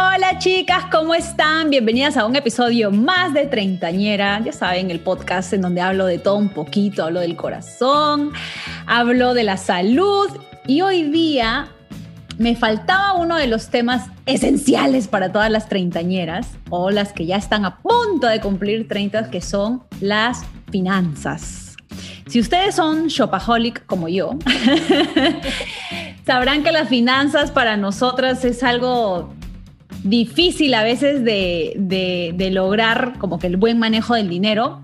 Hola chicas, ¿cómo están? Bienvenidas a un episodio más de Treintañera. Ya saben, el podcast en donde hablo de todo un poquito, hablo del corazón, hablo de la salud y hoy día me faltaba uno de los temas esenciales para todas las treintañeras o las que ya están a punto de cumplir 30, que son las finanzas. Si ustedes son shopaholic como yo, sabrán que las finanzas para nosotras es algo difícil a veces de, lograr como que el buen manejo del dinero,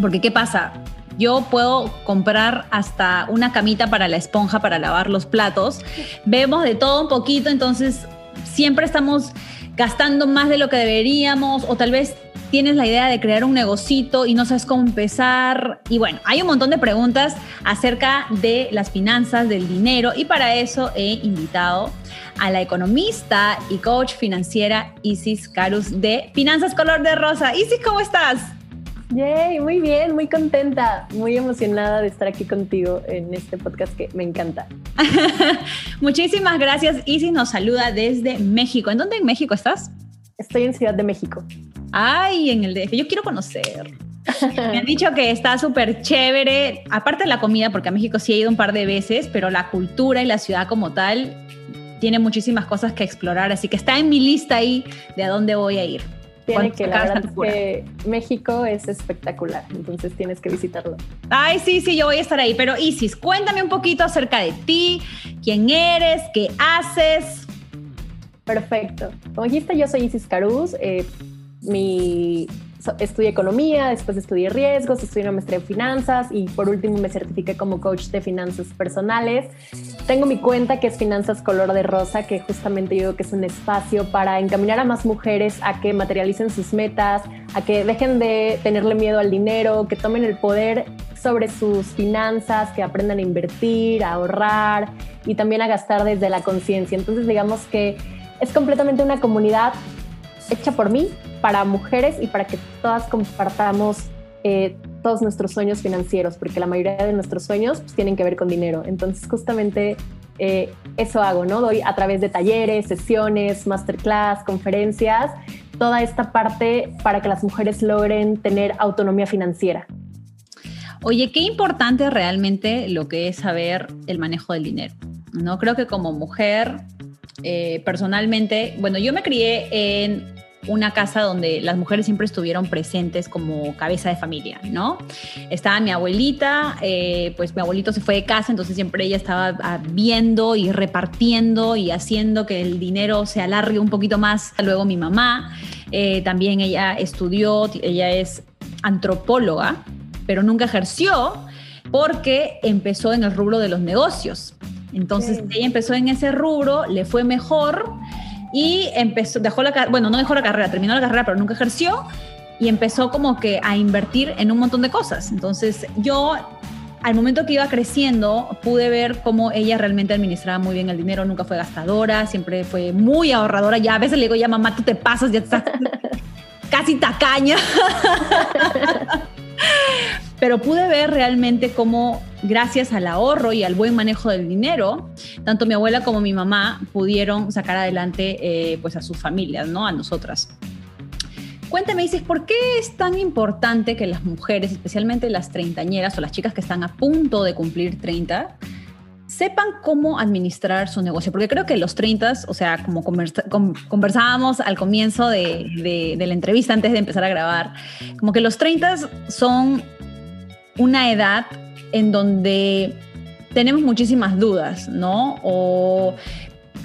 porque ¿qué pasa? Yo puedo comprar hasta una camita para la esponja para lavar los platos. Vemos de todo un poquito, entonces siempre estamos gastando más de lo que deberíamos o tal vez tienes la idea de crear un negocito y no sabes cómo empezar. Y bueno, hay un montón de preguntas acerca de las finanzas, del dinero y para eso he invitado a la economista y coach financiera Isis Carus de Finanzas Color de Rosa. Isis, ¿cómo estás? Yay, muy bien, muy contenta, muy emocionada de estar aquí contigo en este podcast que me encanta. Muchísimas gracias. Isis nos saluda desde México. ¿En dónde en México estás? Estoy en Ciudad de México. Ay, en el DF. Yo quiero conocer. Me han dicho que está súper chévere, aparte de la comida, porque a México sí he ido un par de veces, pero la cultura y la ciudad como tal tiene muchísimas cosas que explorar, así que está en mi lista ahí de a dónde voy a ir. Tiene que, la verdad que México es espectacular, entonces tienes que visitarlo. Ay, sí, sí, yo voy a estar ahí, pero Isis, cuéntame un poquito acerca de ti, quién eres, qué haces. Perfecto. Como dijiste, yo soy Isis Caruz, eh, mi estudié economía, después estudié riesgos, estudié una maestría en finanzas y por último me certifiqué como coach de finanzas personales. Tengo mi cuenta que es Finanzas Color de Rosa, que justamente yo digo que es un espacio para encaminar a más mujeres a que materialicen sus metas, a que dejen de tenerle miedo al dinero, que tomen el poder sobre sus finanzas, que aprendan a invertir, a ahorrar y también a gastar desde la conciencia. Entonces digamos que es completamente una comunidad hecha por mí, para mujeres y para que todas compartamos eh, todos nuestros sueños financieros, porque la mayoría de nuestros sueños pues, tienen que ver con dinero. Entonces, justamente eh, eso hago, ¿no? Doy a través de talleres, sesiones, masterclass, conferencias, toda esta parte para que las mujeres logren tener autonomía financiera. Oye, qué importante realmente lo que es saber el manejo del dinero. No creo que como mujer, eh, personalmente, bueno, yo me crié en una casa donde las mujeres siempre estuvieron presentes como cabeza de familia, ¿no? Estaba mi abuelita, eh, pues mi abuelito se fue de casa, entonces siempre ella estaba ah, viendo y repartiendo y haciendo que el dinero se alargue un poquito más. Luego mi mamá, eh, también ella estudió, ella es antropóloga, pero nunca ejerció porque empezó en el rubro de los negocios. Entonces ella empezó en ese rubro, le fue mejor y empezó, dejó la bueno, no dejó la carrera, terminó la carrera, pero nunca ejerció y empezó como que a invertir en un montón de cosas. Entonces yo al momento que iba creciendo, pude ver cómo ella realmente administraba muy bien el dinero, nunca fue gastadora, siempre fue muy ahorradora. Ya a veces le digo, ya mamá, tú te pasas, ya estás casi tacaña. pero pude ver realmente cómo gracias al ahorro y al buen manejo del dinero, tanto mi abuela como mi mamá pudieron sacar adelante eh, pues a sus familias, ¿no? A nosotras. Cuéntame, dices, ¿por qué es tan importante que las mujeres, especialmente las treintañeras o las chicas que están a punto de cumplir 30, sepan cómo administrar su negocio? Porque creo que los 30, o sea, como conversábamos al comienzo de, de, la entrevista antes de empezar a grabar, como que los 30 son una edad en donde tenemos muchísimas dudas, ¿no? O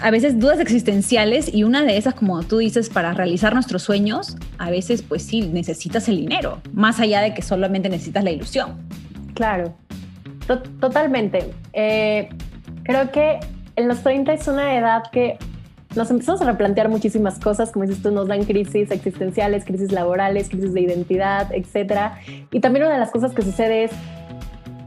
a veces dudas existenciales y una de esas, como tú dices, para realizar nuestros sueños, a veces pues sí, necesitas el dinero, más allá de que solamente necesitas la ilusión. Claro, totalmente. Eh, creo que en los 30 es una edad que nos empezamos a replantear muchísimas cosas, como dices tú, nos dan crisis existenciales, crisis laborales, crisis de identidad, etcétera. Y también una de las cosas que sucede es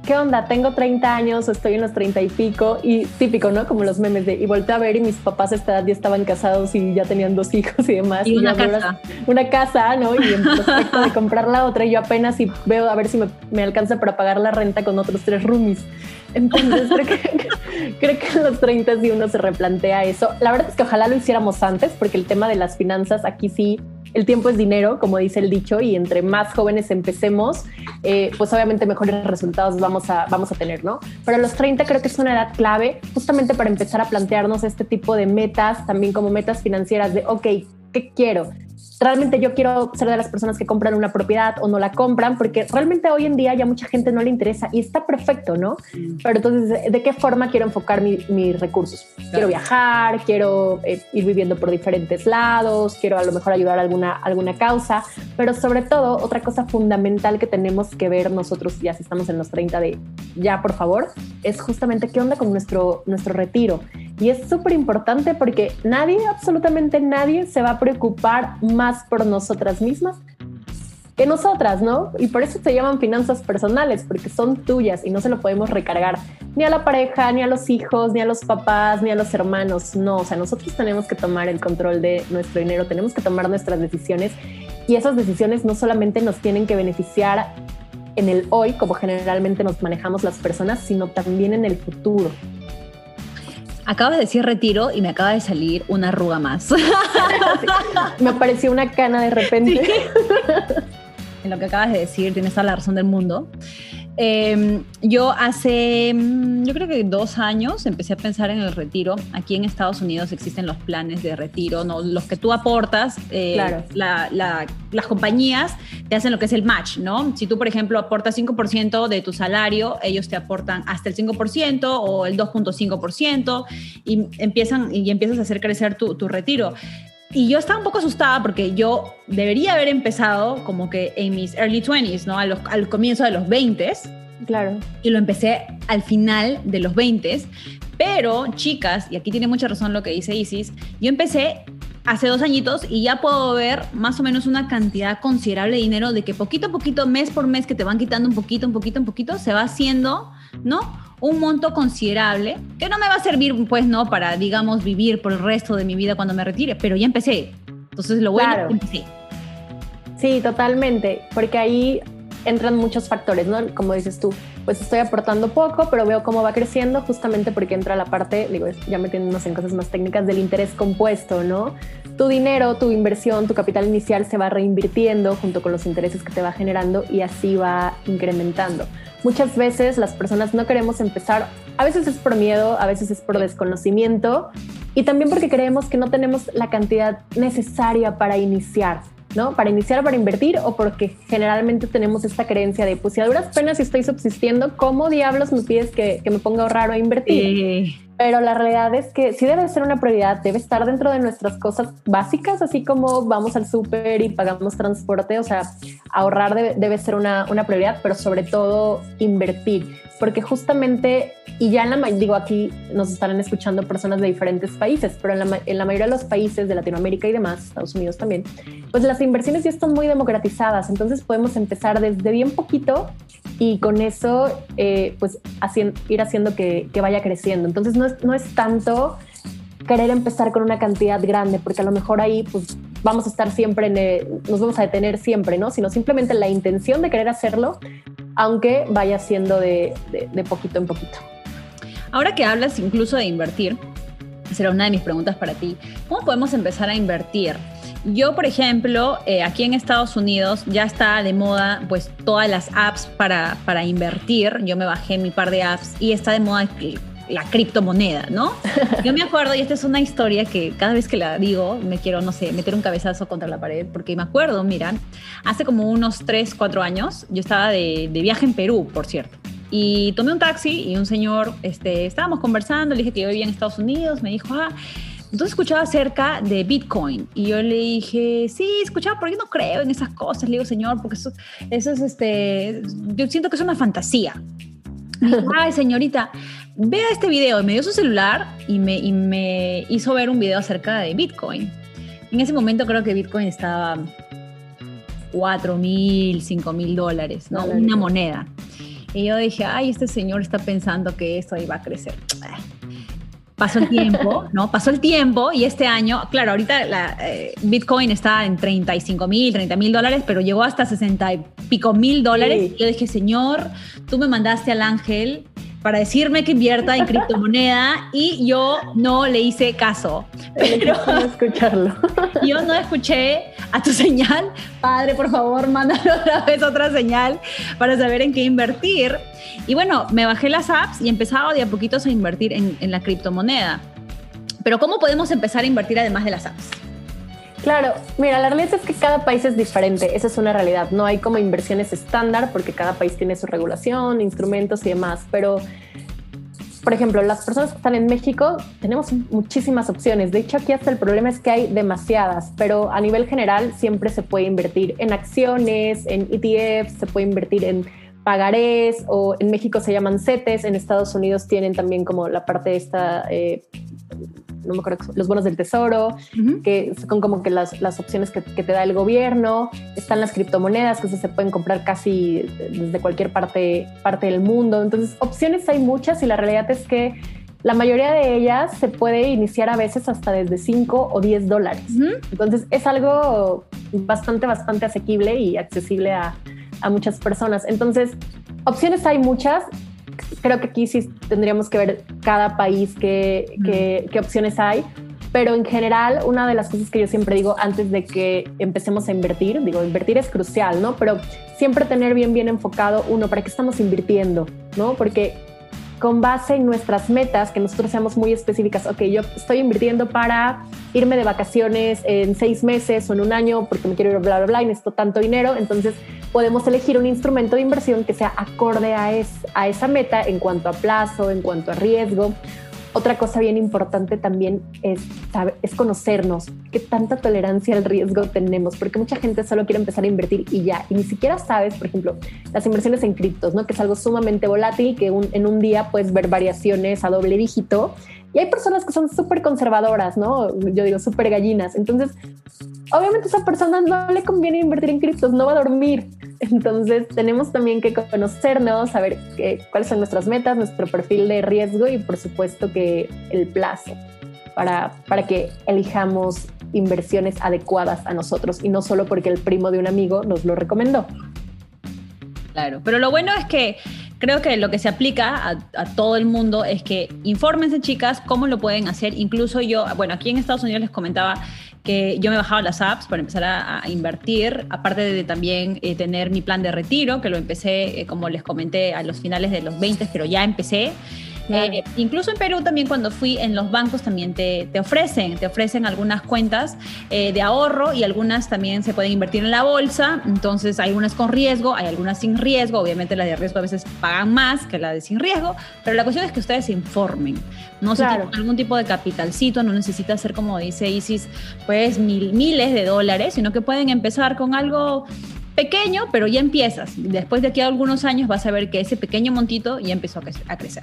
¿qué onda? Tengo 30 años o estoy en los 30 y pico y típico, ¿no? Como los memes de, y volteé a ver y mis papás a esta edad ya estaban casados y ya tenían dos hijos y demás. Y, una casa. Una casa, ¿no? Y en prospecto de comprar la otra y yo apenas y veo a ver si me, me alcanza para pagar la renta con otros tres roomies. Entonces creo que, creo que en los 30 si uno se replantea eso. La verdad es que ojalá lo hiciéramos antes, porque el tema de las finanzas aquí sí, el tiempo es dinero, como dice el dicho, y entre más jóvenes empecemos, eh, pues obviamente mejores resultados vamos a, vamos a tener, ¿no? Pero los 30 creo que es una edad clave justamente para empezar a plantearnos este tipo de metas, también como metas financieras de, ok, ¿qué quiero? Realmente yo quiero ser de las personas que compran una propiedad o no la compran, porque realmente hoy en día ya mucha gente no le interesa y está perfecto, ¿no? Pero entonces, ¿de qué forma quiero enfocar mis recursos? Quiero viajar, quiero eh, ir viviendo por diferentes lados, quiero a lo mejor ayudar a alguna, alguna causa, pero sobre todo, otra cosa fundamental que tenemos que ver nosotros, ya si estamos en los 30 de ya, por favor, es justamente qué onda con nuestro, nuestro retiro. Y es súper importante porque nadie, absolutamente nadie, se va a preocupar más por nosotras mismas que nosotras, ¿no? Y por eso se llaman finanzas personales, porque son tuyas y no se lo podemos recargar ni a la pareja, ni a los hijos, ni a los papás, ni a los hermanos. No, o sea, nosotros tenemos que tomar el control de nuestro dinero, tenemos que tomar nuestras decisiones y esas decisiones no solamente nos tienen que beneficiar en el hoy, como generalmente nos manejamos las personas, sino también en el futuro. Acabas de decir retiro y me acaba de salir una arruga más. me apareció una cana de repente. En lo que acabas de decir, tienes toda la razón del mundo. Em, yo hace, mm, yo creo que dos años empecé a pensar en el retiro. Aquí en Estados Unidos existen los planes de retiro, ¿no? los que tú aportas, eh, las compañías te hacen lo que es el match, ¿no? Si tú, por ejemplo, aportas 5% de tu salario, ellos te aportan hasta el 5% o el 2.5% y, empiezan, y empiezas a hacer crecer tu, tu retiro. Y yo estaba un poco asustada porque yo debería haber empezado como que en mis early 20s, ¿no? al comienzo de los 20s. Claro. Y lo empecé al final de los 20s. Pero, chicas, y aquí tiene mucha razón lo que dice Isis, yo empecé hace dos añitos y ya puedo ver más o menos una cantidad considerable de dinero de que poquito a poquito, mes por mes, que te van quitando un poquito, un poquito, un poquito, se va haciendo, ¿no? Un monto considerable que no me va a servir, pues, ¿no? Para, digamos, vivir por el resto de mi vida cuando me retire, pero ya empecé. Entonces, lo bueno claro. empecé. Sí, totalmente, porque ahí entran muchos factores, ¿no? Como dices tú, pues estoy aportando poco, pero veo cómo va creciendo justamente porque entra la parte, digo, ya metiéndonos en cosas más técnicas del interés compuesto, ¿no? Tu dinero, tu inversión, tu capital inicial se va reinvirtiendo junto con los intereses que te va generando y así va incrementando. Muchas veces las personas no queremos empezar, a veces es por miedo, a veces es por desconocimiento y también porque creemos que no tenemos la cantidad necesaria para iniciar. ¿no? Para iniciar, para invertir o porque generalmente tenemos esta creencia de, pues si a duras penas estoy subsistiendo, ¿cómo diablos me pides que, me ponga a ahorrar o a invertir? Pero la realidad es que sí debe ser una prioridad, debe estar dentro de nuestras cosas básicas, así como vamos al súper y pagamos transporte, o sea, ahorrar debe, debe ser una, una, prioridad, pero sobre todo invertir, porque justamente, y ya en la, digo aquí nos estarán escuchando personas de diferentes países, pero en la, en la mayoría de los países de Latinoamérica y demás, Estados Unidos también, pues las inversiones ya están muy democratizadas, entonces podemos empezar desde bien poquito y con eso eh, pues ir haciendo que, que, vaya creciendo. Entonces no es, no es tanto querer empezar con una cantidad grande, porque a lo mejor ahí pues vamos a estar siempre, en nos vamos a detener siempre, ¿no? Sino simplemente la intención de querer hacerlo, aunque vaya siendo de, de, de poquito en poquito. Ahora que hablas incluso de invertir, será una de mis preguntas para ti. ¿Cómo podemos empezar a invertir? Yo, por ejemplo, eh, aquí en Estados Unidos ya está de moda pues todas las apps para, para invertir. Yo me bajé mi par de apps y está de moda la criptomoneda, ¿no? Yo me acuerdo, y esta es una historia que cada vez que la digo me quiero, no sé, meter un cabezazo contra la pared, porque me acuerdo, mira, hace como unos 3, 4 años, yo estaba de, de viaje en Perú, por cierto. Y tomé un taxi y un señor, este, estábamos conversando, le dije que yo vivía en Estados Unidos, me dijo, ah, entonces escuchaba acerca de Bitcoin y yo le dije, sí, escuchaba, pero yo no creo en esas cosas. Le digo, señor, porque eso, eso es, este, yo siento que es una fantasía. ay, señorita, vea este video, me dio su celular y me, y me hizo ver un video acerca de Bitcoin. En ese momento creo que Bitcoin estaba 4 mil, 5 mil dólares, ¿no? Una moneda. Y yo dije, ay, este señor está pensando que esto ahí va a crecer. Pasó el tiempo, ¿no? Pasó el tiempo y este año, claro, ahorita la, eh, Bitcoin está en 35 mil, 30 mil dólares, pero llegó hasta 60 y pico mil dólares. Y yo dije, señor, tú me mandaste al ángel para decirme que invierta en criptomoneda y yo no le hice caso. Pero no escucharlo. Yo no escuché a tu señal. Padre, por favor, mándame otra vez otra señal para saber en qué invertir. Y bueno, me bajé las apps y empezaba de a poquitos a invertir en, en la criptomoneda. Pero ¿cómo podemos empezar a invertir además de las apps? Claro, mira, la realidad es que cada país es diferente, esa es una realidad. No hay como inversiones estándar porque cada país tiene su regulación, instrumentos y demás, pero por ejemplo, las personas que están en México tenemos muchísimas opciones. De hecho, aquí hasta el problema es que hay demasiadas, pero a nivel general siempre se puede invertir en acciones, en ETFs, se puede invertir en pagarés o en México se llaman CETES, en Estados Unidos tienen también como la parte esta eh, no me acuerdo, los bonos del tesoro, que son como que las, las opciones que, que, te da el gobierno, están las criptomonedas que se pueden comprar casi desde cualquier parte, parte del mundo. Entonces, opciones hay muchas y la realidad es que la mayoría de ellas se puede iniciar a veces hasta desde 5 o 10 dólares. Entonces, es algo bastante, bastante asequible y accesible a, a muchas personas. Entonces, opciones hay muchas creo que aquí sí tendríamos que ver cada país qué, qué, opciones hay. Pero en general, una de las cosas que yo siempre digo antes de que empecemos a invertir, digo, invertir es crucial, ¿no? Pero siempre tener bien, bien enfocado, uno, ¿para qué estamos invirtiendo? ¿No? Porque con base en nuestras metas, que nosotros seamos muy específicas, ok, yo estoy invirtiendo para irme de vacaciones en seis meses o en un año porque me quiero ir bla, bla, bla y necesito tanto dinero, entonces podemos elegir un instrumento de inversión que sea acorde a, a esa meta en cuanto a plazo, en cuanto a riesgo otra cosa bien importante también es, es conocernos, qué tanta tolerancia al riesgo tenemos, porque mucha gente solo quiere empezar a invertir y ya, y ni siquiera sabes, por ejemplo, las inversiones en criptos, ¿no? que es algo sumamente volátil, que en un día puedes ver variaciones a doble dígito y hay personas que son súper conservadoras, ¿no? Yo digo súper gallinas. Entonces, obviamente a esa persona no le conviene invertir en criptos, no va a dormir. Entonces, tenemos también que conocernos, saber qué, cuáles son nuestras metas, nuestro perfil de riesgo y, por supuesto, que el plazo para, para que elijamos inversiones adecuadas a nosotros y no solo porque el primo de un amigo nos lo recomendó. Claro, pero lo bueno es que creo que lo que se aplica a, todo el mundo es que infórmense chicas cómo lo pueden hacer. Incluso yo, bueno, aquí en Estados Unidos les comentaba que yo me bajaba las apps para empezar a, invertir, aparte de también eh, tener mi plan de retiro, que lo empecé, eh, como les comenté, a los finales de los 20, pero ya empecé. Eh, incluso en Perú también cuando fui en los bancos también te, te ofrecen, te ofrecen algunas cuentas eh, de ahorro y algunas también se pueden invertir en la bolsa, entonces hay unas con riesgo, hay algunas sin riesgo, obviamente las de riesgo a veces pagan más que las de sin riesgo, pero la cuestión es que ustedes se informen, no se tienen algún tipo de capitalcito, no necesita ser como dice Isis, pues mil, miles de dólares, sino que pueden empezar con algo pequeño, pero ya empiezas. Después de aquí a algunos años vas a ver que ese pequeño montito ya empezó a crecer.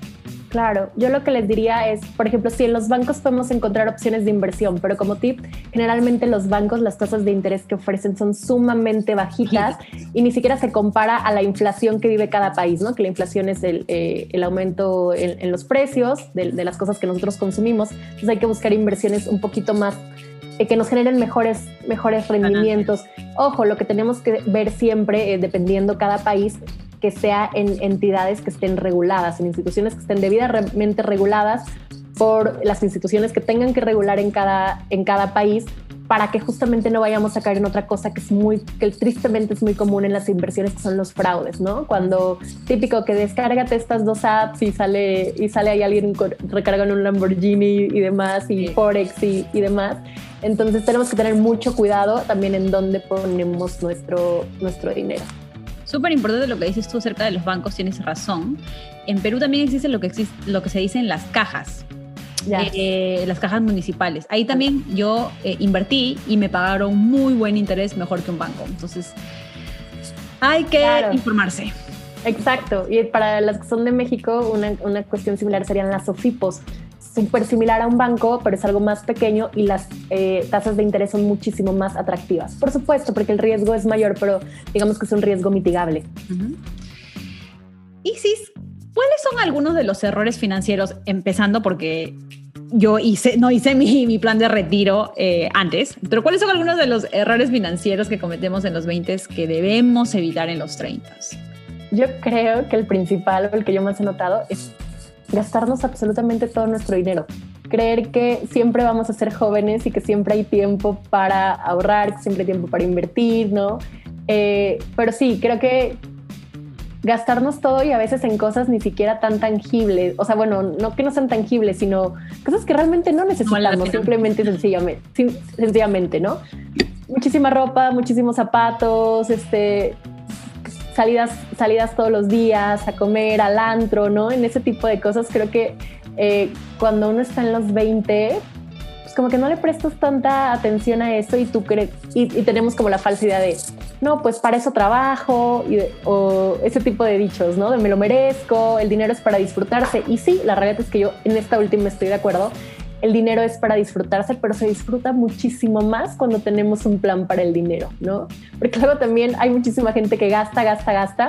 Claro, yo lo que les diría es, por ejemplo, si en los bancos podemos encontrar opciones de inversión, pero como tip, generalmente los bancos las tasas de interés que ofrecen son sumamente bajitas y ni siquiera se compara a la inflación que vive cada país, ¿no? Que la inflación es el, eh, aumento en, los precios de, las cosas que nosotros consumimos. Entonces hay que buscar inversiones un poquito más que nos generen mejores, mejores rendimientos. Ojo, lo que tenemos que ver siempre, eh, dependiendo cada país, que sea en entidades que estén reguladas, en instituciones que estén debidamente reguladas por las instituciones que tengan que regular en cada, en cada país para que justamente no vayamos a caer en otra cosa que es muy, que tristemente es muy común en las inversiones, que son los fraudes, ¿no? Cuando típico que descárgate estas dos apps y sale, y sale ahí alguien recargando un Lamborghini y demás, y Forex y, y demás. Entonces tenemos que tener mucho cuidado también en dónde ponemos nuestro, nuestro dinero. Súper importante lo que dices tú acerca de los bancos, tienes razón. En Perú también existe lo que, existe, lo que se dice en las cajas. Eh, las cajas municipales. Ahí también yo eh, invertí y me pagaron muy buen interés, mejor que un banco. Entonces, hay que informarse. Exacto, y para las que son de México, una, una cuestión similar serían las SOFIPOS. Súper similar a un banco, pero es algo más pequeño y las eh, tasas de interés son muchísimo más atractivas. Por supuesto, porque el riesgo es mayor, pero digamos que es un riesgo mitigable. Isis, ¿cuáles son algunos de los errores financieros, empezando porque yo hice, no hice mi, mi plan de retiro eh, antes, pero ¿cuáles son algunos de los errores financieros que cometemos en los 20 que debemos evitar en los 30? Yo creo que el principal, o el que yo más he notado, es gastarnos absolutamente todo nuestro dinero. Creer que siempre vamos a ser jóvenes y que siempre hay tiempo para ahorrar, que siempre hay tiempo para invertir, ¿no? Eh, pero sí, creo que gastarnos todo y a veces en cosas ni siquiera tan tangibles, o sea, bueno, no que no sean tangibles, sino cosas que realmente no necesitamos, simplemente sencillamente, sencillamente, ¿no? Muchísima ropa, muchísimos zapatos, este, salidas, salidas todos los días, a comer, al antro, ¿no? En ese tipo de cosas creo que eh, cuando uno está en los 20, pues como que no le prestas tanta atención a eso y tú crees, y, tenemos como la falsa idea de, no, pues para eso trabajo, o ese tipo de dichos, ¿no? De me lo merezco, el dinero es para disfrutarse. Y sí, la realidad es que yo en esta última estoy de acuerdo el dinero es para disfrutarse, pero se disfruta muchísimo más cuando tenemos un plan para el dinero, ¿no? Porque luego también hay muchísima gente que gasta, gasta, gasta.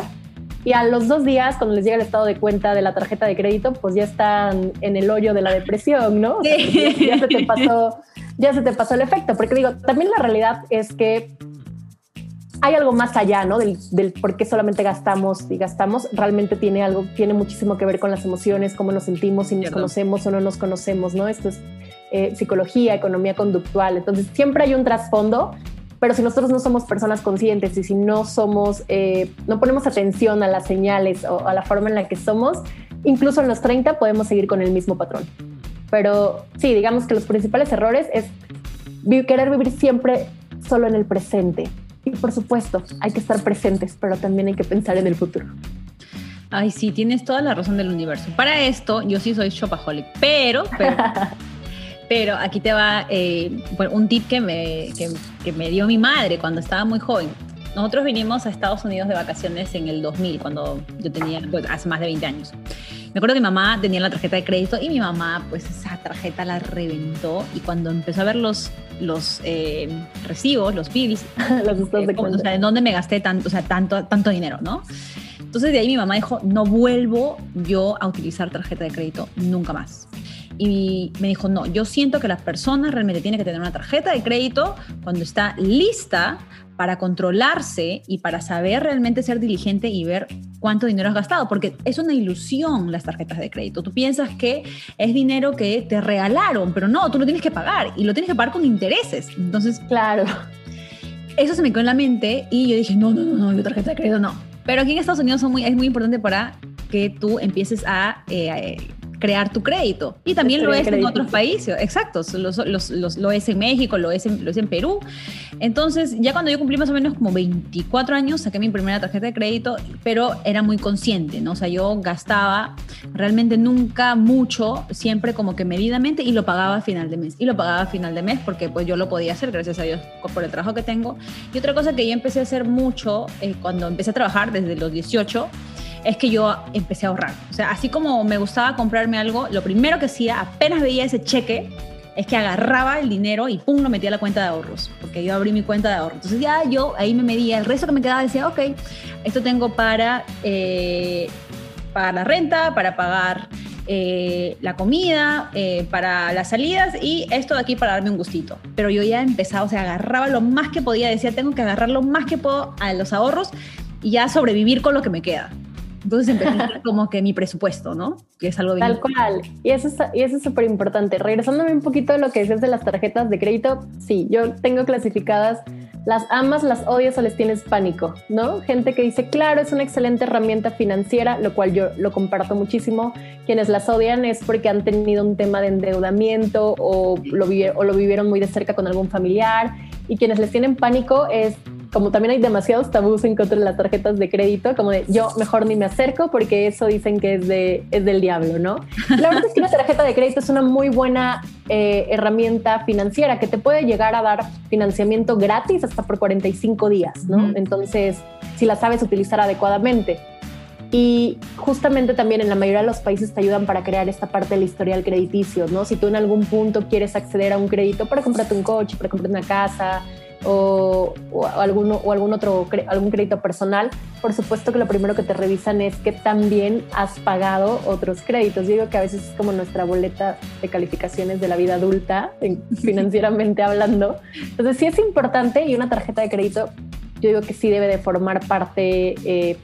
Y a los dos días, cuando les llega el estado de cuenta de la tarjeta de crédito, pues ya están en el hoyo de la depresión, ¿no? ya, se te pasó, ya se te pasó el efecto. Porque digo, también la realidad es que hay algo más allá, ¿no? Del, por qué solamente gastamos y gastamos. Realmente tiene algo, tiene muchísimo que ver con las emociones, cómo nos sentimos, si nos conocemos o no nos conocemos, ¿no? Esto es eh, psicología, economía conductual. Entonces, siempre hay un trasfondo, pero si nosotros no somos personas conscientes y si no somos, eh, no ponemos atención a las señales o a la forma en la que somos, incluso en los 30 podemos seguir con el mismo patrón. Pero sí, digamos que los principales errores es querer vivir siempre solo en el presente por supuesto, hay que estar presentes, pero también hay que pensar en el futuro. Ay, sí, tienes toda la razón del universo. Para esto, yo sí soy shopaholic, pero, pero, aquí te va eh, un tip que me, que, me dio mi madre cuando estaba muy joven. Nosotros vinimos a Estados Unidos de vacaciones en el 2000, cuando yo tenía, pues, hace más de 20 años. Me acuerdo que mi mamá tenía la tarjeta de crédito y mi mamá, pues esa tarjeta la reventó y cuando empezó a ver los, los eh, recibos, los bills, los eh, de o sea, ¿en dónde me gasté tanto, o sea, tanto, tanto dinero, no? Entonces de ahí mi mamá dijo, no vuelvo yo a utilizar tarjeta de crédito nunca más. Y me dijo, no, yo siento que la persona realmente tiene que tener una tarjeta de crédito cuando está lista para controlarse y para saber realmente ser diligente y ver cuánto dinero has gastado, porque es una ilusión las tarjetas de crédito. Tú piensas que es dinero que te regalaron, pero no, tú lo tienes que pagar y lo tienes que pagar con intereses. Entonces, claro. Eso se me quedó en la mente y yo dije, no, no, no, no, tarjeta de crédito no. Pero aquí en Estados Unidos son muy, es muy importante para que tú empieces a eh, crear tu crédito. Y también lo es en otros países, exacto, lo es en México, lo es en, lo es en Perú. Entonces, ya cuando yo cumplí más o menos como 24 años, saqué mi primera tarjeta de crédito, pero era muy consciente, ¿no? O sea, yo gastaba realmente nunca mucho, siempre como que medidamente y lo pagaba a final de mes. Y lo pagaba a final de mes porque pues yo lo podía hacer, gracias a Dios, por el trabajo que tengo. Y otra cosa que yo empecé a hacer mucho eh, cuando empecé a trabajar desde los 18, es que yo empecé a ahorrar. O sea, así como me gustaba comprarme algo, lo primero que hacía, apenas veía ese cheque, es que agarraba el dinero y pum, lo metía a la cuenta de ahorros, porque yo abrí mi cuenta de ahorros. Entonces ya yo ahí me medía, el resto que me quedaba decía, ok, esto tengo para eh, pagar la renta, para pagar eh, la comida, eh, para las salidas y esto de aquí para darme un gustito. Pero yo ya empezaba, o sea, agarraba lo más que podía, decía, tengo que agarrar lo más que puedo a los ahorros y ya sobrevivir con lo que me queda. Entonces empecé como que mi presupuesto, ¿no? Que es algo bien. Tal cual. Y eso, es, eso es súper importante. Regresándome un poquito a lo que dices de las tarjetas de crédito, sí, yo tengo clasificadas las amas, las odias o les tienes pánico, ¿no? Gente que dice, claro, es una excelente herramienta financiera, lo cual yo lo comparto muchísimo. Quienes las odian es porque han tenido un tema de endeudamiento o lo, o lo vivieron muy de cerca con algún familiar. Y quienes les tienen pánico es como también hay demasiados tabús en contra de las tarjetas de crédito, como de yo mejor ni me acerco porque eso dicen que es, de, es del diablo, ¿no? La verdad es que una tarjeta de crédito es una muy buena eh, herramienta financiera que te puede llegar a dar financiamiento gratis hasta por 45 días, ¿no? Entonces, si la sabes utilizar adecuadamente. Y justamente también en la mayoría de los países te ayudan para crear esta parte del historial crediticio, ¿no? Si tú en algún punto quieres acceder a un crédito para comprarte un coche, para comprarte una casa, o, o, algún, o algún otro algún crédito personal, por supuesto que lo primero que te revisan es que también has pagado otros créditos. Yo digo que a veces es como nuestra boleta de calificaciones de la vida adulta, financieramente hablando. Entonces sí es importante y una tarjeta de crédito yo digo que sí debe de formar parte eh,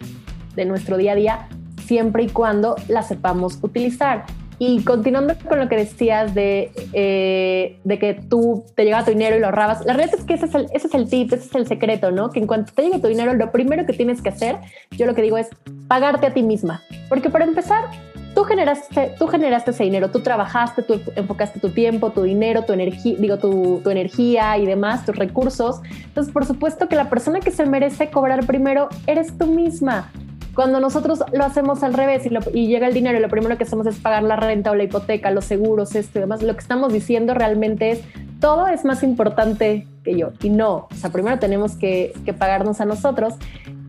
de nuestro día a día siempre y cuando la sepamos utilizar. Y continuando con lo que decías de, eh, de que tú te llega tu dinero y lo ahorrabas, la realidad es que ese es, el, ese es el tip, ese es el secreto, ¿no? Que en cuanto te llegue tu dinero, lo primero que tienes que hacer, yo lo que digo es pagarte a ti misma. Porque para empezar, tú generaste, tú generaste ese dinero, tú trabajaste, tú enfocaste tu tiempo, tu dinero, tu energía, digo, tu, tu, energía y demás, tus recursos. Entonces, por supuesto que la persona que se merece cobrar primero eres tú misma. Cuando nosotros lo hacemos al revés y, llega el dinero y lo primero que hacemos es pagar la renta o la hipoteca, los seguros, esto y demás, lo que estamos diciendo realmente es todo es más importante que yo. Y no, o sea, primero tenemos que, que pagarnos a nosotros.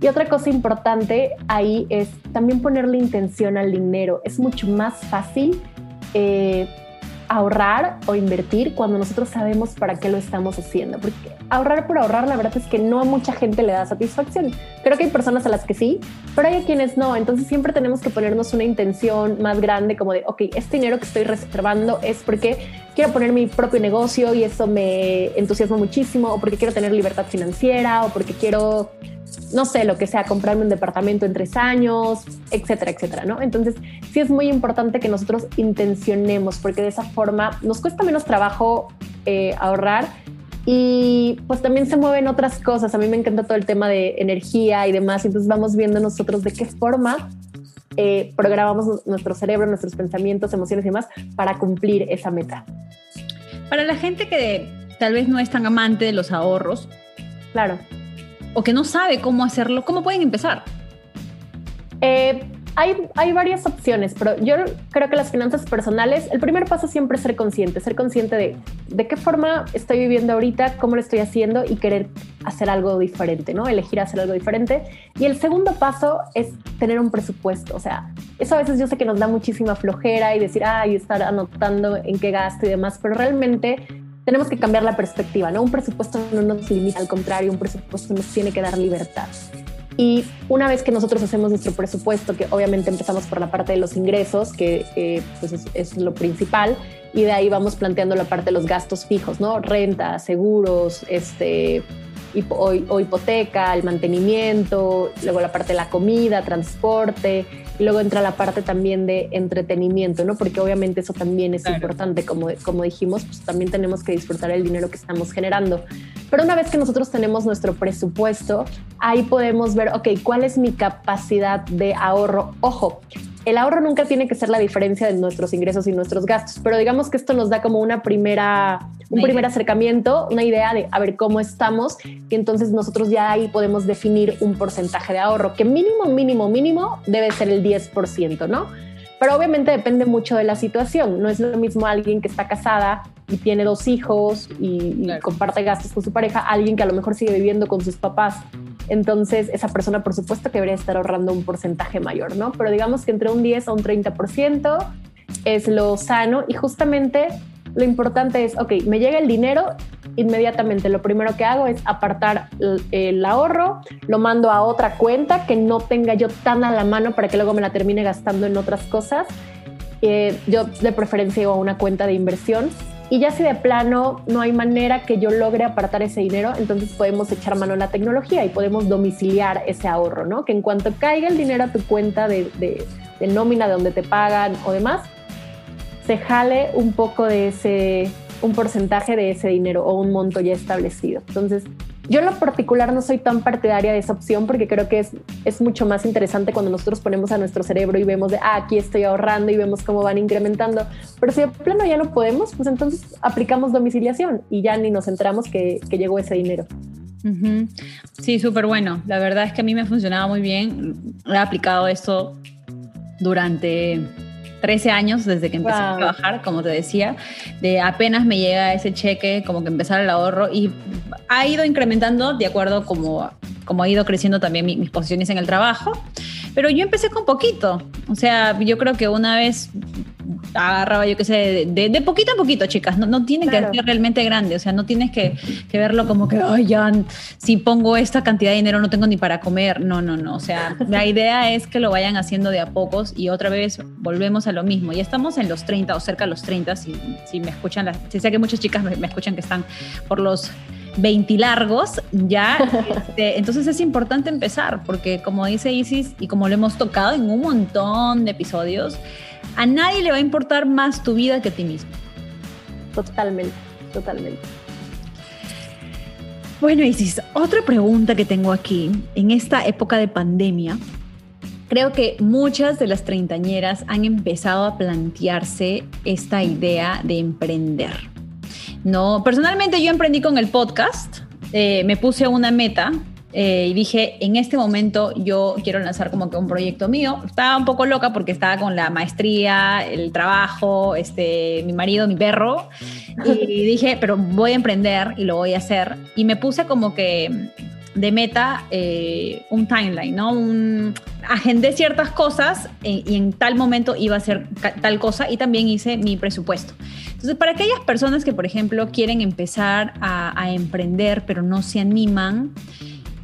Y otra cosa importante ahí es también ponerle intención al dinero. Es mucho más fácil. Eh, ahorrar o invertir cuando nosotros sabemos para qué lo estamos haciendo. Porque ahorrar por ahorrar, la verdad es que no a mucha gente le da satisfacción. Creo que hay personas a las que sí, pero hay quienes no. Entonces siempre tenemos que ponernos una intención más grande como de, ok, este dinero que estoy reservando es porque quiero poner mi propio negocio y eso me entusiasma muchísimo, o porque quiero tener libertad financiera, o porque quiero no sé, lo que sea, comprarme un departamento en tres años, etcétera, etcétera, ¿no? Entonces, sí es muy importante que nosotros intencionemos, porque de esa forma nos cuesta menos trabajo eh, ahorrar y pues también se mueven otras cosas. A mí me encanta todo el tema de energía y demás, entonces vamos viendo nosotros de qué forma eh, programamos nuestro cerebro, nuestros pensamientos, emociones y demás para cumplir esa meta. Para la gente que tal vez no es tan amante de los ahorros, claro o que no sabe cómo hacerlo, ¿cómo pueden empezar? Eh, hay, hay, varias opciones, pero yo creo que las finanzas personales, el primer paso siempre es ser consciente, ser consciente de de qué forma estoy viviendo ahorita, cómo lo estoy haciendo y querer hacer algo diferente, ¿no? Elegir hacer algo diferente. Y el segundo paso es tener un presupuesto, o sea, eso a veces yo sé que nos da muchísima flojera y decir, ay, estar anotando en qué gasto y demás, pero realmente tenemos que cambiar la perspectiva, ¿no? Un presupuesto no nos limita, al contrario, un presupuesto nos tiene que dar libertad. Y una vez que nosotros hacemos nuestro presupuesto, que obviamente empezamos por la parte de los ingresos, que eh, pues es, es, lo principal, y de ahí vamos planteando la parte de los gastos fijos, ¿no? Renta, seguros, este, o, o, hipoteca, el mantenimiento, luego la parte de la comida, transporte, luego entra la parte también de entretenimiento, ¿no? Porque obviamente eso también es importante, como, como dijimos, pues también tenemos que disfrutar el dinero que estamos generando. Pero una vez que nosotros tenemos nuestro presupuesto, ahí podemos ver, ok, ¿cuál es mi capacidad de ahorro? Ojo, el ahorro nunca tiene que ser la diferencia de nuestros ingresos y nuestros gastos, pero digamos que esto nos da como una primera, un primer acercamiento, una idea de a ver cómo estamos y entonces nosotros ya ahí podemos definir un porcentaje de ahorro que mínimo, mínimo, mínimo debe ser el 10%, ¿no? Pero obviamente depende mucho de la situación. No es lo mismo alguien que está casada y tiene dos hijos y, y comparte gastos con su pareja, alguien que a lo mejor sigue viviendo con sus papás entonces, esa persona, por supuesto, que debería estar ahorrando un porcentaje mayor, ¿no? Pero digamos que entre un 10 a un 30% es lo sano y justamente lo importante es, ok, me llega el dinero, inmediatamente lo primero que hago es apartar el, ahorro, lo mando a otra cuenta que no tenga yo tan a la mano para que luego me la termine gastando en otras cosas. Eh, yo de preferencia a una cuenta de inversión y ya si de plano no hay manera que yo logre apartar ese dinero, entonces podemos echar mano a la tecnología y podemos domiciliar ese ahorro, ¿no? Que en cuanto caiga el dinero a tu cuenta de, de nómina de donde te pagan o demás, se jale un poco de ese, un porcentaje de ese dinero o un monto ya establecido. Entonces, yo en lo particular no soy tan partidaria de esa opción porque creo que es, es mucho más interesante cuando nosotros ponemos a nuestro cerebro y vemos de, ah, aquí estoy ahorrando y vemos cómo van incrementando. Pero si de plano ya no podemos, pues entonces aplicamos domiciliación y ya ni nos enteramos que, que llegó ese dinero. Sí, súper bueno. La verdad es que a mí me funcionaba muy bien. He aplicado esto durante 13 años desde que empecé a trabajar, como te decía, de apenas me llega ese cheque, como que empezar el ahorro y ha ido incrementando de acuerdo como, como ha ido creciendo también mis posiciones en el trabajo. Pero yo empecé con poquito. O sea, yo creo que una vez agarraba, yo qué sé, de, poquito a poquito, chicas. No, no tienen que ser realmente grande. O sea, no tienes que, verlo como que, ay, ya, si pongo esta cantidad de dinero no tengo ni para comer. No, no, no. O sea, la idea es que lo vayan haciendo de a pocos y otra vez volvemos a lo mismo. Ya estamos en los 30 o cerca de los 30, si, si me escuchan, las, si sé que muchas chicas me, me escuchan que están por los 20 largos, ya. Este, entonces es importante empezar, porque como dice Isis, y como lo hemos tocado en un montón de episodios, a nadie le va a importar más tu vida que a ti mismo. Totalmente, totalmente. Bueno, Isis, otra pregunta que tengo aquí, en esta época de pandemia, creo que muchas de las treintañeras han empezado a plantearse esta idea de emprender. No, personalmente yo emprendí con el podcast, eh, me puse una meta eh, y dije, en este momento yo quiero lanzar como que un proyecto mío. Estaba un poco loca porque estaba con la maestría, el trabajo, este, mi marido, mi perro. Y dije, pero voy a emprender y lo voy a hacer. Y me puse como que de meta eh, un timeline, ¿no? Un, agendé ciertas cosas y en tal momento iba a ser tal cosa y también hice mi presupuesto. Entonces, para aquellas personas que, por ejemplo, quieren empezar a, emprender pero no se animan,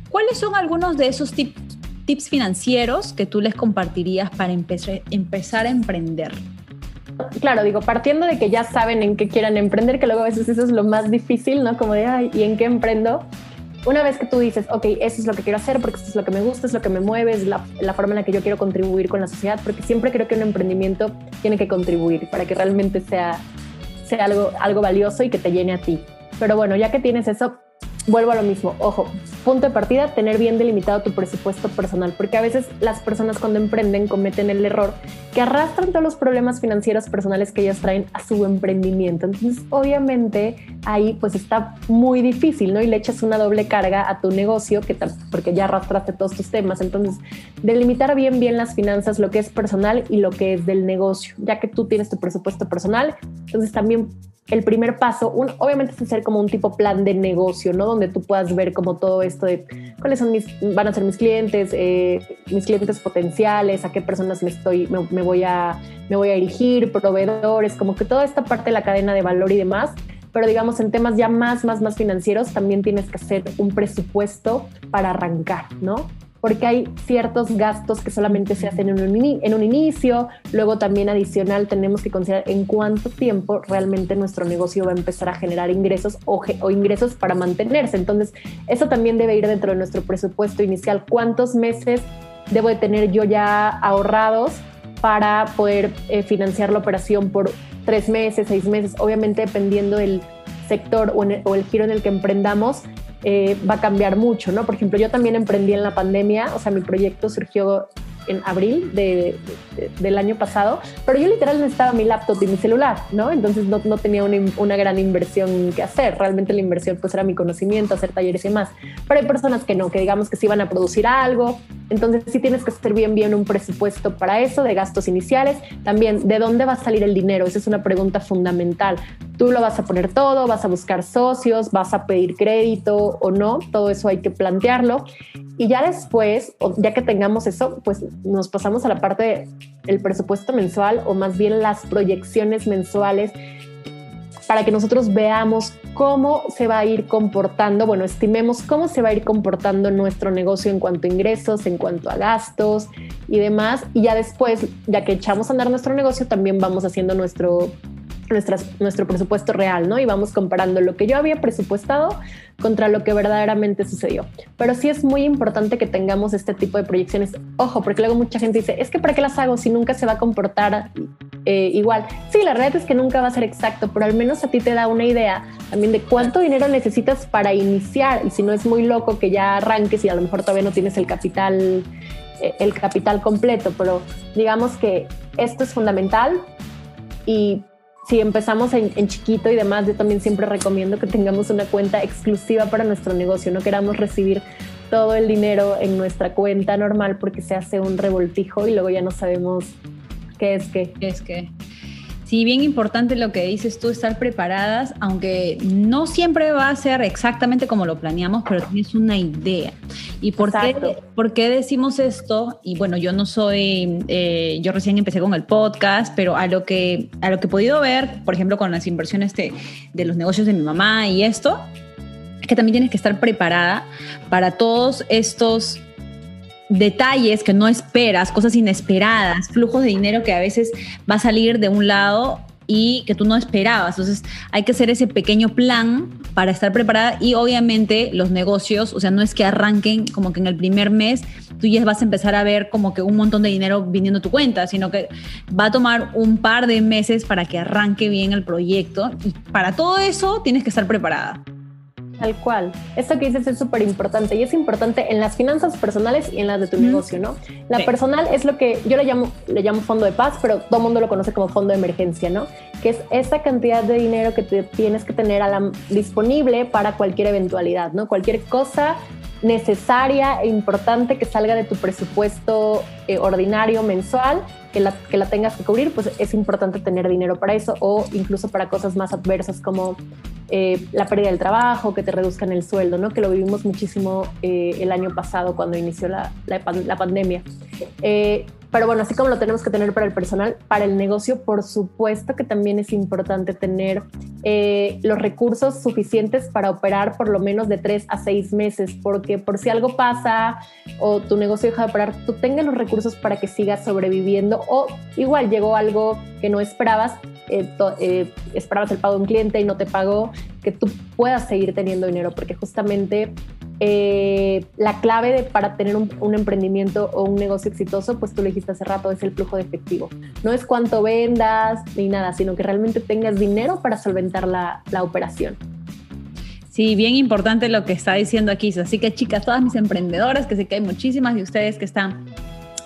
¿cuáles son algunos de esos tips financieros que tú les compartirías para empezar a emprender? Claro, digo, partiendo de que ya saben en qué quieran emprender, que luego a veces eso es lo más difícil, ¿no? Como de, ay, ¿y en qué emprendo? Una vez que tú dices, ok, eso es lo que quiero hacer porque esto es lo que me gusta, es lo que me mueve, es la, la forma en la que yo quiero contribuir con la sociedad, porque siempre creo que un emprendimiento tiene que contribuir para que realmente sea sea algo, algo valioso y que te llene a ti. Pero bueno, ya que tienes eso, vuelvo a lo mismo. Ojo, punto de partida, tener bien delimitado tu presupuesto personal, porque a veces las personas cuando emprenden cometen el error que arrastran todos los problemas financieros personales que ellas traen a su emprendimiento. Entonces, obviamente, ahí pues está muy difícil, ¿no? Y le echas una doble carga a tu negocio, que porque ya arrastraste todos tus temas. Entonces, delimitar bien, bien las finanzas, lo que es personal y lo que es del negocio, ya que tú tienes tu presupuesto personal, entonces también el primer paso, obviamente es hacer como un tipo plan de negocio, ¿no? Donde tú puedas ver como todo esto de cuáles son mis, van a ser mis clientes, eh, mis clientes potenciales, a qué personas me estoy, me, voy a, me voy a dirigir, proveedores, como que toda esta parte de la cadena de valor y demás. Pero digamos, en temas ya más, más, más financieros, también tienes que hacer un presupuesto para arrancar, ¿no? Porque hay ciertos gastos que solamente se hacen en un, en un inicio, luego también adicional tenemos que considerar en cuánto tiempo realmente nuestro negocio va a empezar a generar ingresos o, o ingresos para mantenerse. Entonces, eso también debe ir dentro de nuestro presupuesto inicial. ¿Cuántos meses debo de tener yo ya ahorrados para poder eh, financiar la operación por tres meses, seis meses? Obviamente dependiendo del sector o, o el giro en el que emprendamos, eh, va a cambiar mucho, ¿no? Por ejemplo, yo también emprendí en la pandemia, o sea, mi proyecto surgió en abril de, del año pasado, pero yo literal necesitaba mi laptop y mi celular, ¿no? Entonces no, no tenía una, una, gran inversión que hacer. Realmente la inversión pues era mi conocimiento, hacer talleres y más. Pero hay personas que no, que digamos que sí van a producir algo. Entonces sí tienes que hacer bien, bien un presupuesto para eso, de gastos iniciales. También, ¿de dónde va a salir el dinero? Esa es una pregunta fundamental. Tú lo vas a poner todo, vas a buscar socios, vas a pedir crédito o no. Todo eso hay que plantearlo. Y ya después, ya que tengamos eso, pues nos pasamos a la parte del presupuesto mensual o más bien las proyecciones mensuales para que nosotros veamos cómo se va a ir comportando, bueno, estimemos cómo se va a ir comportando nuestro negocio en cuanto a ingresos, en cuanto a gastos y demás. Y ya después, ya que echamos a andar nuestro negocio, también vamos haciendo nuestro nuestro presupuesto real, ¿no? Y vamos comparando lo que yo había presupuestado contra lo que verdaderamente sucedió. Pero sí es muy importante que tengamos este tipo de proyecciones. Ojo, porque luego mucha gente dice, es que ¿para qué las hago si nunca se va a comportar eh, igual? Sí, la realidad es que nunca va a ser exacto, pero al menos a ti te da una idea también de cuánto dinero necesitas para iniciar y si no es muy loco que ya arranques y a lo mejor todavía no tienes el capital eh, el capital completo, pero digamos que esto es fundamental y si empezamos en, chiquito y demás, yo también siempre recomiendo que tengamos una cuenta exclusiva para nuestro negocio. No queramos recibir todo el dinero en nuestra cuenta normal porque se hace un revoltijo y luego ya no sabemos qué es qué. es qué? Sí, bien importante lo que dices tú, estar preparadas, aunque no siempre va a ser exactamente como lo planeamos, pero tienes una idea. ¿Y por, qué, por qué, decimos esto? Y bueno, yo no soy, eh, yo recién empecé con el podcast, pero a lo, que, a lo que he podido ver, por ejemplo, con las inversiones de, de los negocios de mi mamá y esto, es que también tienes que estar preparada para todos estos detalles que no esperas, cosas inesperadas, flujos de dinero que a veces va a salir de un lado y que tú no esperabas. Entonces hay que hacer ese pequeño plan para estar preparada y obviamente los negocios, o sea, no es que arranquen como que en el primer mes tú ya vas a empezar a ver como que un montón de dinero viniendo a tu cuenta, sino que va a tomar un par de meses para que arranque bien el proyecto y para todo eso tienes que estar preparada. Tal cual. Esto que dices es súper importante y es importante en las finanzas personales y en las de tu negocio, ¿no? La personal es lo que yo le llamo, le llamo fondo de paz, pero todo el mundo lo conoce como fondo de emergencia, ¿no? Que es esa cantidad de dinero que te tienes que tener a la, disponible para cualquier eventualidad, ¿no? Cualquier cosa necesaria e importante que salga de tu presupuesto eh, ordinario mensual, que la, que la tengas que cubrir, pues es importante tener dinero para eso o incluso para cosas más adversas como eh, la pérdida del trabajo, que te reduzcan el sueldo, ¿no? que lo vivimos muchísimo eh, el año pasado cuando inició la, la, pandemia. Eh, pero bueno, así como lo tenemos que tener para el personal, para el negocio, por supuesto que también es importante tener los recursos suficientes para operar por lo menos de tres a seis meses, porque por si algo pasa o tu negocio deja de operar, tú tengas los recursos para que sigas sobreviviendo o igual llegó algo que no esperabas eh, eh, esperabas el pago de un cliente y no te pagó, que tú puedas seguir teniendo dinero, porque justamente eh, la clave para tener un, emprendimiento o un negocio exitoso, pues tú lo dijiste hace rato, es el flujo de efectivo. No es cuánto vendas ni nada, sino que realmente tengas dinero para solventar la, operación. Sí, bien importante lo que está diciendo aquí. Así que chicas, todas mis emprendedoras, que sé que hay muchísimas de ustedes que están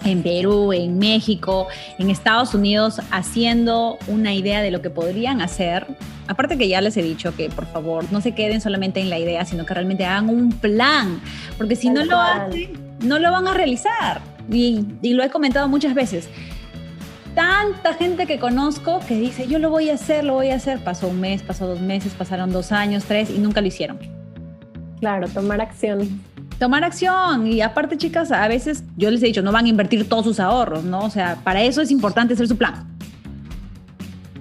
en Perú, en México, en Estados Unidos, haciendo una idea de lo que podrían hacer. Aparte que ya les he dicho que por favor no se queden solamente en la idea, sino que realmente hagan un plan, porque si no lo hacen, no lo van a realizar. Y, y lo he comentado muchas veces. Tanta gente que conozco que dice, yo lo voy a hacer, lo voy a hacer. Pasó un mes, pasó dos meses, pasaron dos años, tres y nunca lo hicieron. Claro, tomar acción tomar acción. Y aparte, chicas, a veces yo les he dicho, no van a invertir todos sus ahorros, ¿no? O sea, para eso es importante hacer su plan.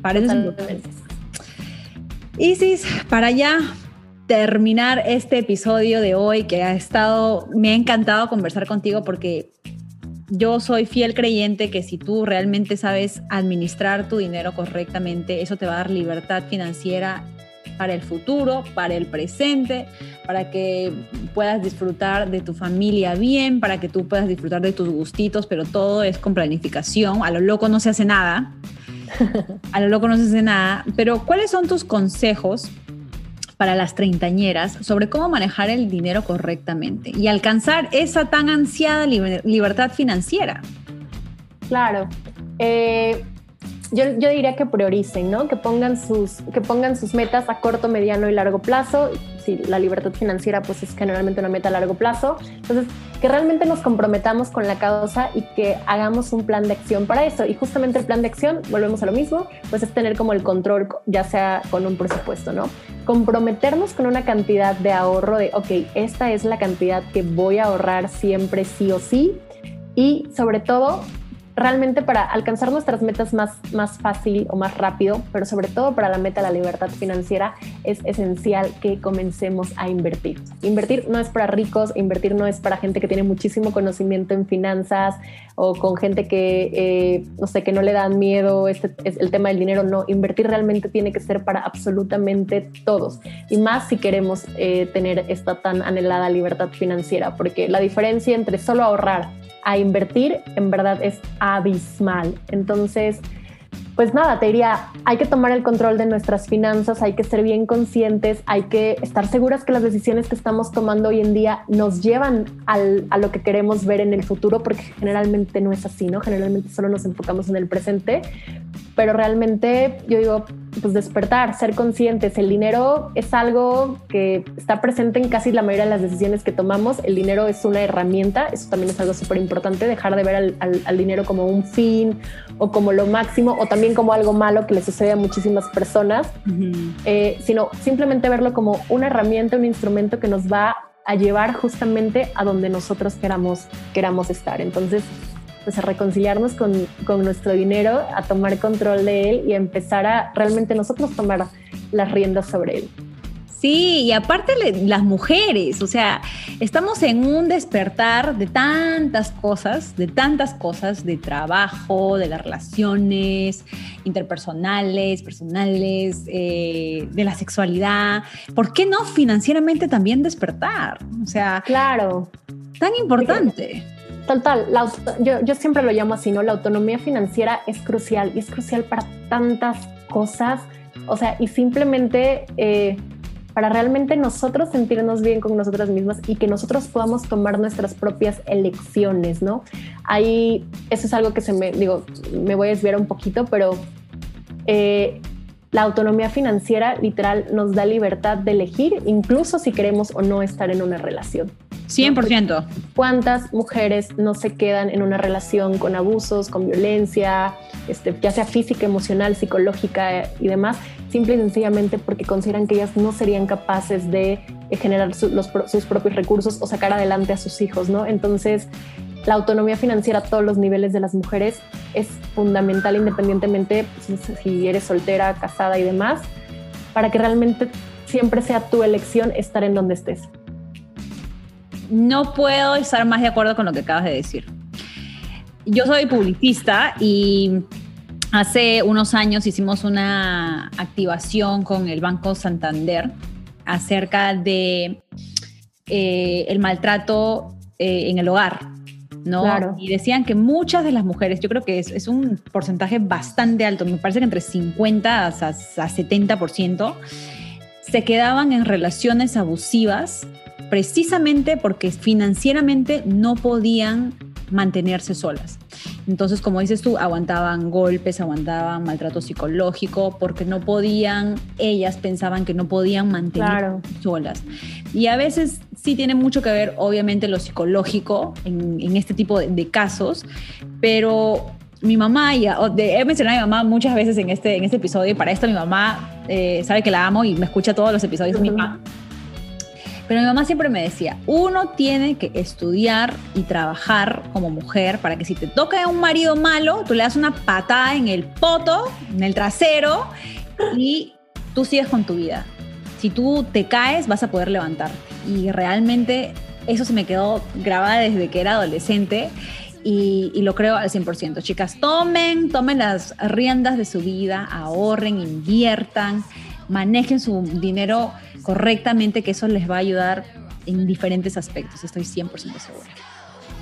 Para eso es importante. Isis, para ya terminar este episodio de hoy, que ha estado, me ha encantado conversar contigo porque yo soy fiel creyente que si tú realmente sabes administrar tu dinero correctamente, eso te va a dar libertad financiera para el futuro, para el presente, para que puedas disfrutar de tu familia bien, para que tú puedas disfrutar de tus gustitos, pero todo es con planificación. A lo loco no se hace nada. A lo loco no se hace nada. Pero ¿cuáles son tus consejos para las treintañeras sobre cómo manejar el dinero correctamente y alcanzar esa tan ansiada libertad financiera? Claro. Eh, yo, diría que prioricen, ¿no? Que pongan, sus, que pongan sus metas a corto, mediano y largo plazo. Si la libertad financiera pues es generalmente una meta a largo plazo. Entonces, que realmente nos comprometamos con la causa y que hagamos un plan de acción para eso. Y justamente el plan de acción, volvemos a lo mismo, pues es tener como el control, ya sea con un presupuesto, ¿no? Comprometernos con una cantidad de ahorro de, ok, esta es la cantidad que voy a ahorrar siempre sí o sí. Y sobre todo, realmente para alcanzar nuestras metas más, más fácil o más rápido, pero sobre todo para la meta de la libertad financiera, es esencial que comencemos a invertir. Invertir no es para ricos, invertir no es para gente que tiene muchísimo conocimiento en finanzas o con gente que, eh, no sé, que no le dan miedo este, es el tema del dinero. No, invertir realmente tiene que ser para absolutamente todos. Y más si queremos eh, tener esta tan anhelada libertad financiera, porque la diferencia entre solo ahorrar a invertir en verdad es abismal. Entonces, pues nada, te diría, hay que tomar el control de nuestras finanzas, hay que ser bien conscientes, hay que estar seguras que las decisiones que estamos tomando hoy en día nos llevan a lo que queremos ver en el futuro, porque generalmente no es así, ¿no? Generalmente solo nos enfocamos en el presente, pero realmente yo digo, pues despertar, ser conscientes. El dinero es algo que está presente en casi la mayoría de las decisiones que tomamos. El dinero es una herramienta, eso también es algo súper importante, dejar de ver al, dinero como un fin o como lo máximo o también como algo malo que le sucede a muchísimas personas, eh, sino simplemente verlo como una herramienta, un instrumento que nos va a llevar justamente a donde nosotros queramos, queramos estar. Entonces, pues a reconciliarnos con, con, nuestro dinero, a tomar control de él y a empezar a realmente nosotros tomar las riendas sobre él. Sí, y aparte las mujeres, o sea, estamos en un despertar de tantas cosas, de tantas cosas, de trabajo, de las relaciones interpersonales, personales, eh, de la sexualidad. ¿Por qué no financieramente también despertar? O sea, claro. Tan importante. Total, la, yo, yo siempre lo llamo así, ¿no? La autonomía financiera es crucial y es crucial para tantas cosas. O sea, y simplemente eh, para realmente nosotros sentirnos bien con nosotras mismas y que nosotros podamos tomar nuestras propias elecciones, ¿no? Ahí, eso es algo que se me, digo, me voy a desviar un poquito, pero eh, la autonomía financiera literal nos da libertad de elegir, incluso si queremos o no estar en una relación. 100%. ¿Cuántas mujeres no se quedan en una relación con abusos, con violencia, este, ya sea física, emocional, psicológica y demás, simple y sencillamente porque consideran que ellas no serían capaces de generar sus propios recursos o sacar adelante a sus hijos, ¿no? Entonces, la autonomía financiera a todos los niveles de las mujeres es fundamental independientemente pues, si eres soltera, casada y demás, para que realmente siempre sea tu elección estar en donde estés no puedo estar más de acuerdo con lo que acabas de decir. Yo soy publicista y hace unos años hicimos una activación con el Banco Santander acerca de eh, el maltrato eh, en el hogar. ¿no? Y decían que muchas de las mujeres, yo creo que es, un porcentaje bastante alto, me parece que entre 50 a, a 70%, se quedaban en relaciones abusivas precisamente porque financieramente no podían mantenerse solas. Entonces, como dices tú, aguantaban golpes, aguantaban maltrato psicológico, porque no podían, ellas pensaban que no podían mantenerse solas. Y a veces sí tiene mucho que ver, obviamente, lo psicológico en, este tipo de, casos, pero mi mamá, y he mencionado a mi mamá muchas veces en este, en este episodio, y para esto mi mamá eh, sabe que la amo y me escucha todos los episodios de mi mamá. Pero mi mamá siempre me decía, uno tiene que estudiar y trabajar como mujer para que si te toca un marido malo, tú le das una patada en el poto, en el trasero y tú sigues con tu vida. Si tú te caes, vas a poder levantar. Y realmente eso se me quedó grabada desde que era adolescente. Y, y, lo creo al 100%. Chicas, tomen, tomen las riendas de su vida, ahorren, inviertan, manejen su dinero correctamente, que eso les va a ayudar en diferentes aspectos, estoy 100% segura.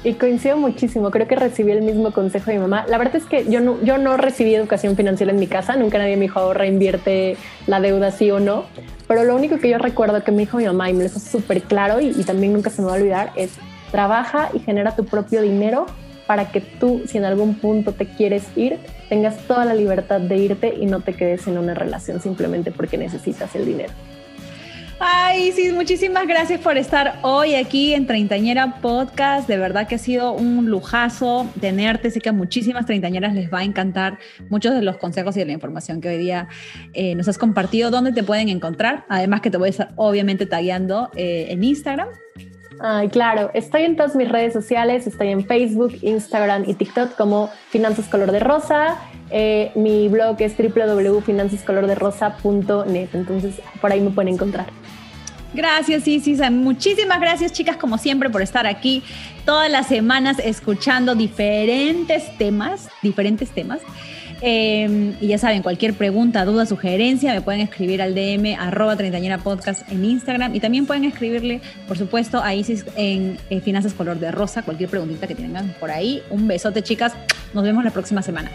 Y coincido muchísimo, creo que recibí el mismo consejo de mi mamá. La verdad es que yo no, yo no recibí educación financiera en mi casa, nunca nadie me dijo ahorra, invierte la deuda sí o no, pero lo único que yo recuerdo que me dijo mi mamá y me lo hizo súper claro y, y también nunca se me va a olvidar es trabaja y genera tu propio dinero para que tú, si en algún punto te quieres ir, tengas toda la libertad de irte y no te quedes en una relación simplemente porque necesitas el dinero. Ay, sí, muchísimas gracias por estar hoy aquí en Treintañera Podcast. De verdad que ha sido un lujazo tenerte. Sé que a muchísimas treintañeras les va a encantar muchos de los consejos y de la información que hoy día eh, nos has compartido. ¿Dónde te pueden encontrar? Además que te voy a estar obviamente tagueando eh, en Instagram. Ay, claro, estoy en todas mis redes sociales, estoy en Facebook, Instagram y TikTok como Finanzas Color de Rosa. Eh, mi blog es www.finanzascolorderosa.net, entonces por ahí me pueden encontrar. Gracias, Isis. Muchísimas gracias, chicas, como siempre, por estar aquí todas las semanas escuchando diferentes temas, diferentes temas. Em, y ya saben, cualquier pregunta, duda, sugerencia, me pueden escribir al DM arroba treintañera podcast en Instagram y también pueden escribirle, por supuesto, a Isis en eh, Finanzas Color de Rosa, cualquier preguntita que tengan por ahí. Un besote, chicas. Nos vemos la próxima semana.